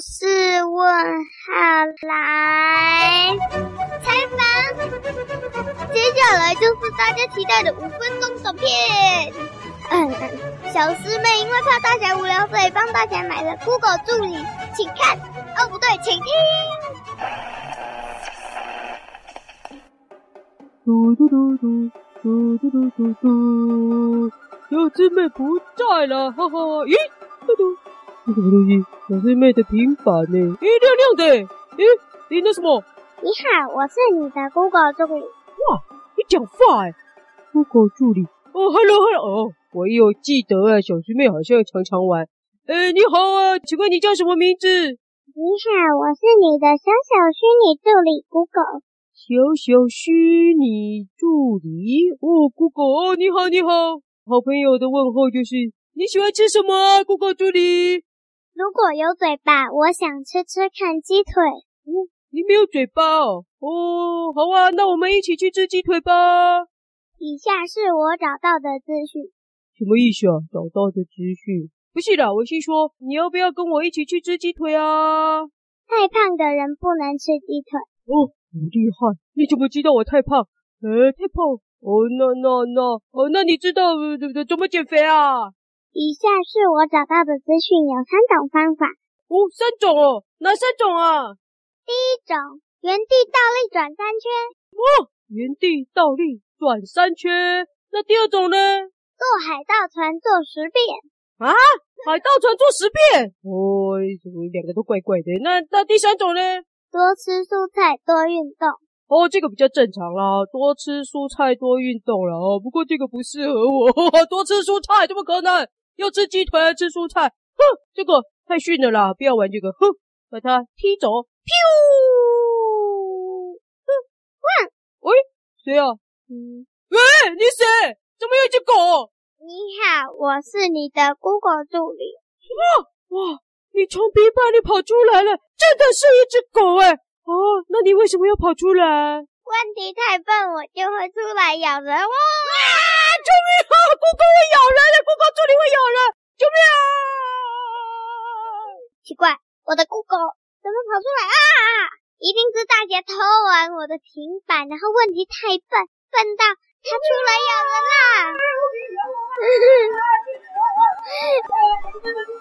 是问号来采访，接下来就是大家期待的五分钟短片。嗯，小师妹因为怕大家无聊，所以帮大家买了 Google 助理，请看。哦，不对，请听。嘟嘟嘟嘟嘟嘟嘟嘟嘟，小师妹不在了，哈哈！咦，嘟嘟，这什么东西？小师妹的平板呢？咦，亮亮的。咦，你那什么？你好，我是你的 Google 助理。哇，你讲话哎，Google 助理。哦，Hello，Hello，哦。我有记得啊，小师妹好像常常玩。哎，你好啊，请问你叫什么名字？你好，我是你的小小虚拟助理 Google。小小虚拟助理哦，Google 哦，你好，你好，好朋友的问候就是你喜欢吃什么啊，Google 助理？如果有嘴巴，我想吃吃看鸡腿。哦，你没有嘴巴哦？哦，好啊，那我们一起去吃鸡腿吧。以下是我找到的资讯。什么意思啊？找到的资讯不是的，我是说，你要不要跟我一起去吃鸡腿啊？太胖的人不能吃鸡腿。哦，好厉害！你怎么知道我太胖？呃，太胖。哦，那那那，哦，那你知道怎么减肥啊？以下是我找到的资讯，有三种方法。哦，三种哦，哪三种啊？第一种，原地倒立转三圈。哦，原地倒立转三圈。那第二种呢？坐海盗船坐十遍啊！海盗船坐十遍，哦，怎么两个都怪怪的？那那第三种呢？多吃蔬菜，多运动。哦，这个比较正常啦，多吃蔬菜，多运动啦。哦，不过这个不适合我，呵呵，多吃蔬菜怎么可能？要吃鸡腿还吃蔬菜？哼，这个太逊了啦，不要玩这个，哼，把它踢走。噗！哼，汪！喂，谁啊？嗯，喂，你谁？怎么有一只狗？你好，我是你的 Google 助理。哇哇！你从鼻巴里跑出来了，真的是一只狗哎！哦，那你为什么要跑出来？问题太笨，我就会出来咬人。哇！救命啊！Google 会咬人的你会咬人，救命啊！奇怪，我的酷狗怎么跑出来啊？一定是大姐偷完我的平板，然后问题太笨，笨到。它出来咬人啦！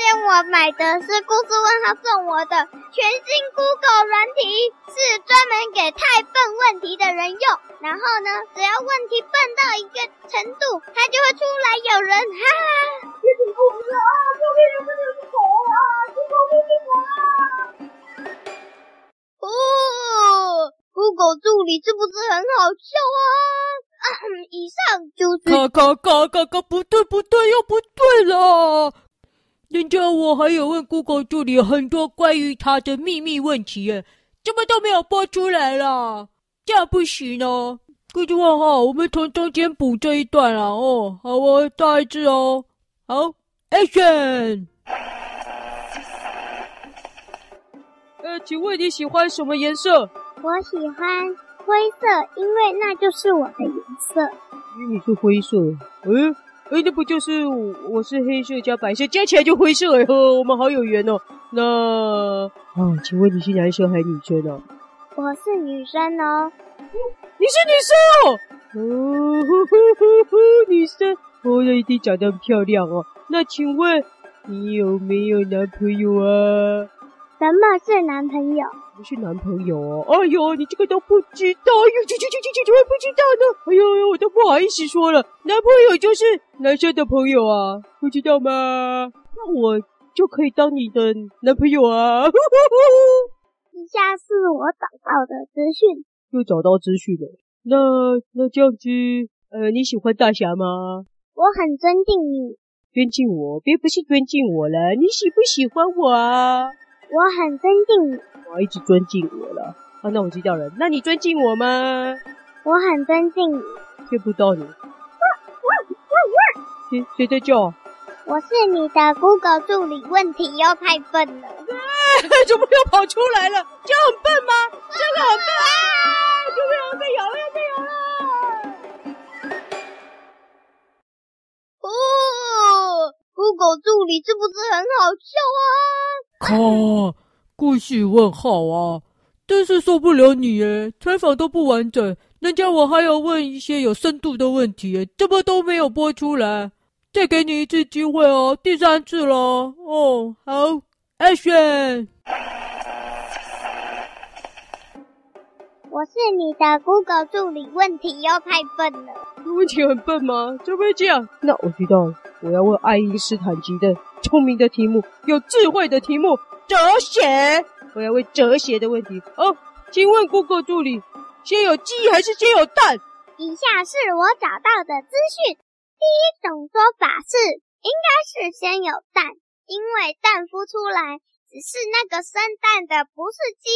我买的是故事问号送我的全新 Google 软体，是专门给太笨问题的人用。然后呢，只要问题笨到一个程度，它就会出来咬人。哈哈！别挺过不了啊！救命啊！这里是狗啊！救命啊！哦。Google 助理是不是很好笑啊？啊，以上就是。嘎嘎嘎嘎嘎，不对不对，又不对了。人家我还有问 Google 助理很多关于他的秘密问题耶，怎么都没有播出来啦？这样不行哦。故事问号，我们从中间补这一段啦。哦，好，哦再一次哦。好，Action。呃，请问你喜欢什么颜色？我喜欢灰色，因为那就是我的颜色。因为你是灰色，嗯，哎，那不就是我，我是黑色加白色，加起来就灰色哎呵，我们好有缘哦。那啊，请问你是男生还是女生呢？我是女生哦。你是女生哦？哦，呵呵呵呵，女生，哦，那一定长得很漂亮哦。那请问你有没有男朋友啊？什么是男朋友？不是男朋友哦。哎呦，你这个都不知道，哎呦，这这这这这怎么不知道呢？哎呦，我都不好意思说了，男朋友就是男生的朋友啊，不知道吗？那我就可以当你的男朋友啊。以下是我找到的资讯，又找到资讯了。那那这样子，呃，你喜欢大侠吗？我很尊敬你。尊敬我？别不是尊敬我了，你喜不喜欢我啊？我很尊敬你，我一直尊敬我了。啊，那我知道了。那你尊敬我吗？我很尊敬你。听不到你。谁谁在叫？我是你的 Google 助理，问题又太笨了。哎，怎么又跑出来了？这样很笨吗？这个很笨啊！救命啊！被咬了，被咬了！哦，Google 助理是不是很好笑啊？靠，故事问号啊！真是受不了你耶，采访都不完整，人家我还要问一些有深度的问题耶，怎么都没有播出来？再给你一次机会哦，第三次了哦。好，Action！我是你的 Google 助理，问题又太笨了。问题很笨吗？怎么会这样？那我知道了，我要问爱因斯坦级的聪明的题目，有智慧的题目，哲学。我要问哲学的问题。哦，请问 Google 助理，先有鸡还是先有蛋？以下是我找到的资讯。第一种说法是，应该是先有蛋，因为蛋孵出来，只是那个生蛋的不是鸡。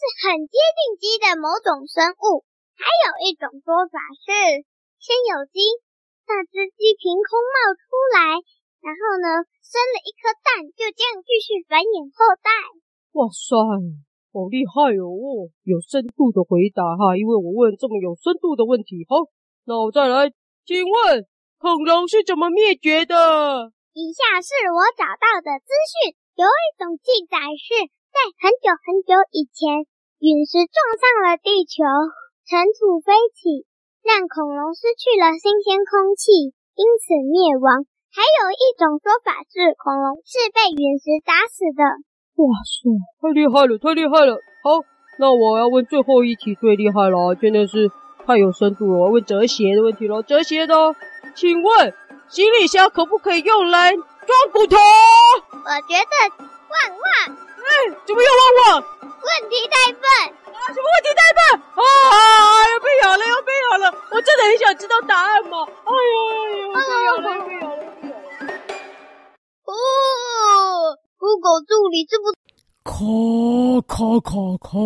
是很接近鸡的某种生物。还有一种说法是，先有鸡，那只鸡凭空冒出来，然后呢，生了一颗蛋，就这样继续繁衍后代。哇塞，好厉害哦！有深度的回答哈，因为我问这么有深度的问题。好，那我再来，请问恐龙是怎么灭绝的？以下是我找到的资讯，有一种记载是。在很久很久以前，陨石撞上了地球，尘土飞起，让恐龙失去了新鲜空气，因此灭亡。还有一种说法是，恐龙是被陨石砸死的。哇塞，太厉害了，太厉害了！好，那我要问最后一题，最厉害了，真的是太有深度了。我要问哲学的问题了，哲学的，请问行李箱可不可以用来装骨头？我觉得旺旺。哎，怎么又旺旺？问题太笨啊！什么问题太笨啊？又被咬了，又被咬了！我真的很想知道答案嘛！哎呦，哎呦，被咬了，被咬了，被咬了！哦，Google 助理这不？卡卡卡卡！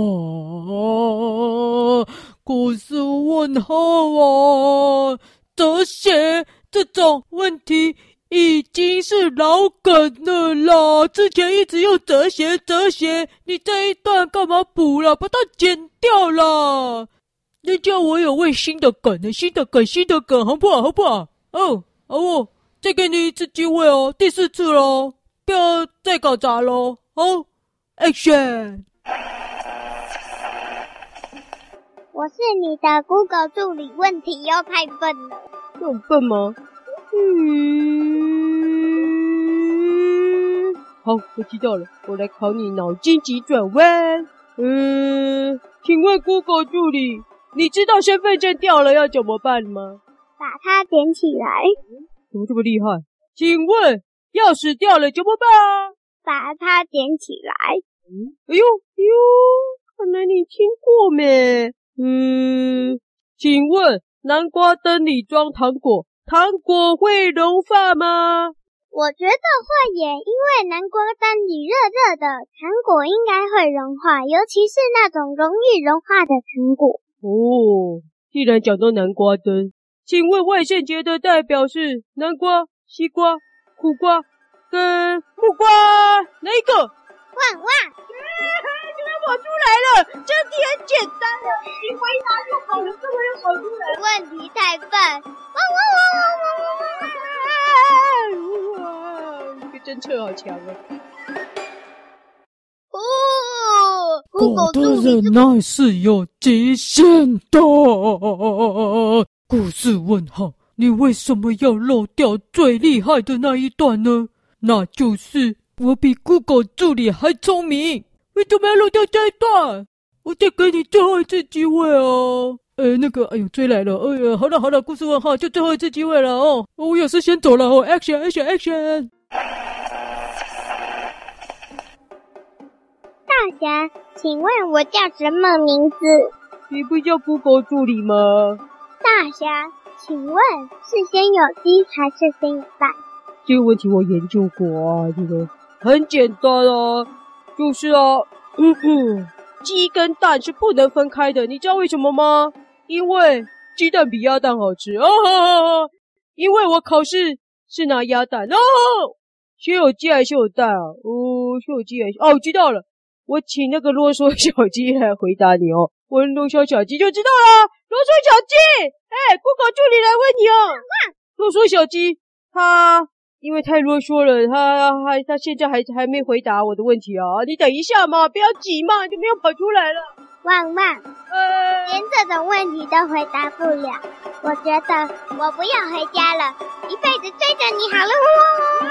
故事问号啊！哲学这种问题。已经是老梗了啦！之前一直用哲学，哲学，你这一段干嘛补了？把它剪掉了。人家我有位新的梗，新的梗，新的梗，好不好？好不好？哦，好哦，再给你一次机会哦，第四次喽，不要再搞砸喽。哦，Action！我是你的 Google 助理，问题又太笨了。很笨吗？嗯，好，我知道了。我来考你脑筋急转弯。嗯，请问 Google 助理，你知道身份证掉了要怎么办吗？把它捡起来。怎么这么厉害？请问钥匙掉了怎么办啊？把它捡起来。嗯，哎呦哎呦，看来你听过没？嗯，请问南瓜灯里装糖果。糖果会融化吗？我觉得会耶，因为南瓜灯里热热的，糖果应该会融化，尤其是那种容易融化的糖果。哦，既然讲到南瓜灯，请问外圣节的代表是南瓜、西瓜、苦瓜跟木瓜，哪一个？旺哇！居然跑出来了！这题很简单了，你回答就跑了这么又跑出来？问题太笨！哇哇哇哇哇哇哇！哇！这侦测好强啊！哦，狗狗的耐是有极限的。故事问号，你为什么要漏掉最厉害的那一段呢？那就是我比 Google 助理还聪明。为什么要漏掉这一段？我再给你最后一次机会哦。呃，那个，哎呦，追来了！哎呀，好了好了，故事问号，就最后一次机会了哦。我有事先走了哦。Action Action Action！大侠，请问我叫什么名字？你不叫 Google 助理吗？大侠，请问是先有鸡还是先有蛋？这个问题我研究过啊，这个很简单啊。就是啊，嗯嗯，鸡跟蛋是不能分开的，你知道为什么吗？因为鸡蛋比鸭蛋好吃哦。因为我考试是拿鸭蛋哦。先有鸡还是先有蛋啊？哦，先有鸡还是……哦，知道了，我请那个啰嗦小鸡来回答你哦。问啰嗦小鸡就知道了。啰嗦小鸡，哎，Google 助理来问你哦。啰嗦小鸡，他因为太啰嗦了，他还他现在还还没回答我的问题啊！你等一下嘛，不要急嘛，就没有跑出来了。旺旺，呃，连这种问题都回答不了，我觉得我不要回家了，一辈子追着你好了。啊啊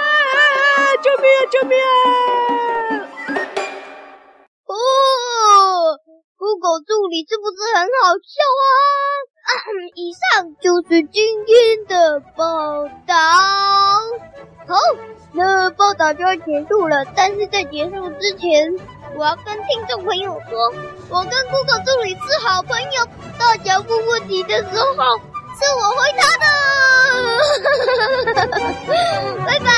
啊！救命啊！救命啊！狗助理是不是很好笑啊？啊，以上就是今天的报道。好，那报道就要结束了，但是在结束之前，我要跟听众朋友说，我跟 Google 助理是好朋友，大家问问题的时候是我回答的。拜拜。